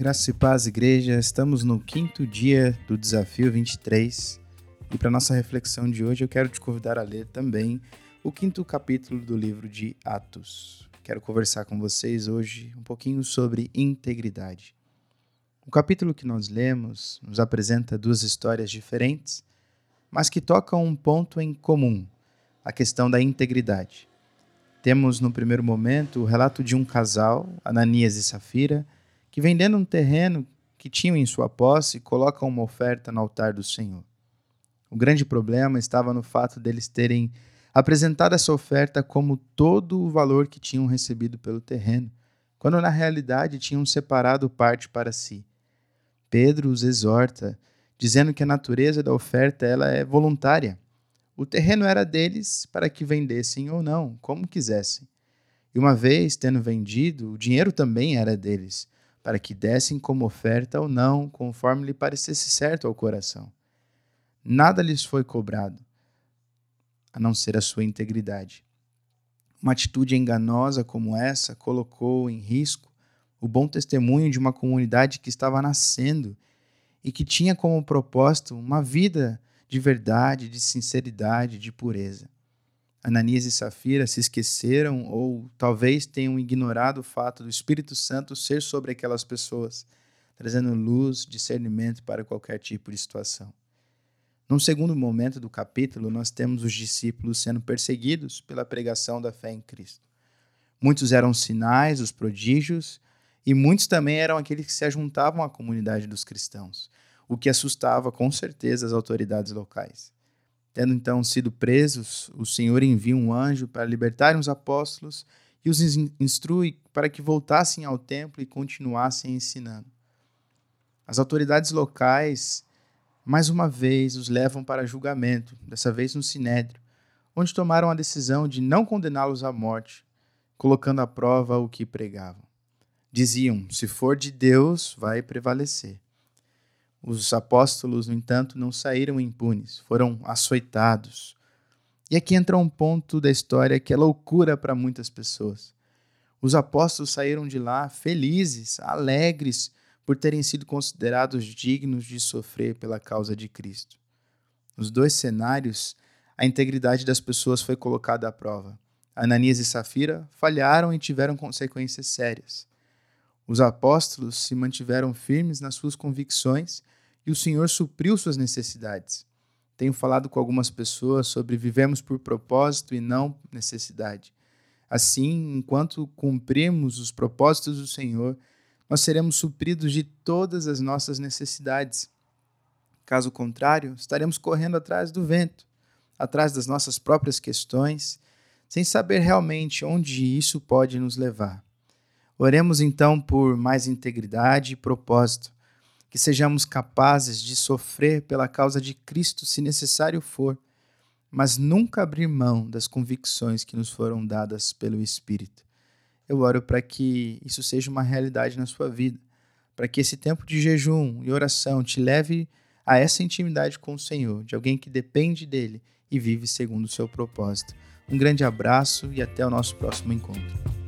Graça e paz, igreja. Estamos no quinto dia do desafio 23 e para nossa reflexão de hoje eu quero te convidar a ler também o quinto capítulo do livro de Atos. Quero conversar com vocês hoje um pouquinho sobre integridade. O capítulo que nós lemos nos apresenta duas histórias diferentes, mas que tocam um ponto em comum: a questão da integridade. Temos no primeiro momento o relato de um casal, Ananias e Safira que vendendo um terreno que tinham em sua posse, colocam uma oferta no altar do Senhor. O grande problema estava no fato deles terem apresentado essa oferta como todo o valor que tinham recebido pelo terreno, quando na realidade tinham separado parte para si. Pedro os exorta, dizendo que a natureza da oferta ela é voluntária. O terreno era deles para que vendessem ou não, como quisessem. E uma vez tendo vendido, o dinheiro também era deles para que dessem como oferta ou não, conforme lhe parecesse certo ao coração. Nada lhes foi cobrado, a não ser a sua integridade. Uma atitude enganosa como essa colocou em risco o bom testemunho de uma comunidade que estava nascendo e que tinha como propósito uma vida de verdade, de sinceridade, de pureza. Ananias e Safira se esqueceram ou talvez tenham ignorado o fato do Espírito Santo ser sobre aquelas pessoas, trazendo luz, discernimento para qualquer tipo de situação. Num segundo momento do capítulo, nós temos os discípulos sendo perseguidos pela pregação da fé em Cristo. Muitos eram sinais, os prodígios, e muitos também eram aqueles que se ajuntavam à comunidade dos cristãos, o que assustava com certeza as autoridades locais. Tendo então sido presos, o Senhor envia um anjo para libertar os apóstolos e os instrui para que voltassem ao templo e continuassem ensinando. As autoridades locais, mais uma vez, os levam para julgamento, dessa vez no Sinédrio, onde tomaram a decisão de não condená-los à morte, colocando à prova o que pregavam. Diziam: se for de Deus, vai prevalecer. Os apóstolos, no entanto, não saíram impunes, foram açoitados. E aqui entra um ponto da história que é loucura para muitas pessoas. Os apóstolos saíram de lá felizes, alegres por terem sido considerados dignos de sofrer pela causa de Cristo. Nos dois cenários, a integridade das pessoas foi colocada à prova. Ananias e Safira falharam e tiveram consequências sérias. Os apóstolos se mantiveram firmes nas suas convicções e o Senhor supriu suas necessidades. Tenho falado com algumas pessoas sobre vivemos por propósito e não necessidade. Assim, enquanto cumprimos os propósitos do Senhor, nós seremos supridos de todas as nossas necessidades. Caso contrário, estaremos correndo atrás do vento, atrás das nossas próprias questões, sem saber realmente onde isso pode nos levar. Oremos então por mais integridade e propósito, que sejamos capazes de sofrer pela causa de Cristo se necessário for, mas nunca abrir mão das convicções que nos foram dadas pelo Espírito. Eu oro para que isso seja uma realidade na sua vida, para que esse tempo de jejum e oração te leve a essa intimidade com o Senhor, de alguém que depende dele e vive segundo o seu propósito. Um grande abraço e até o nosso próximo encontro.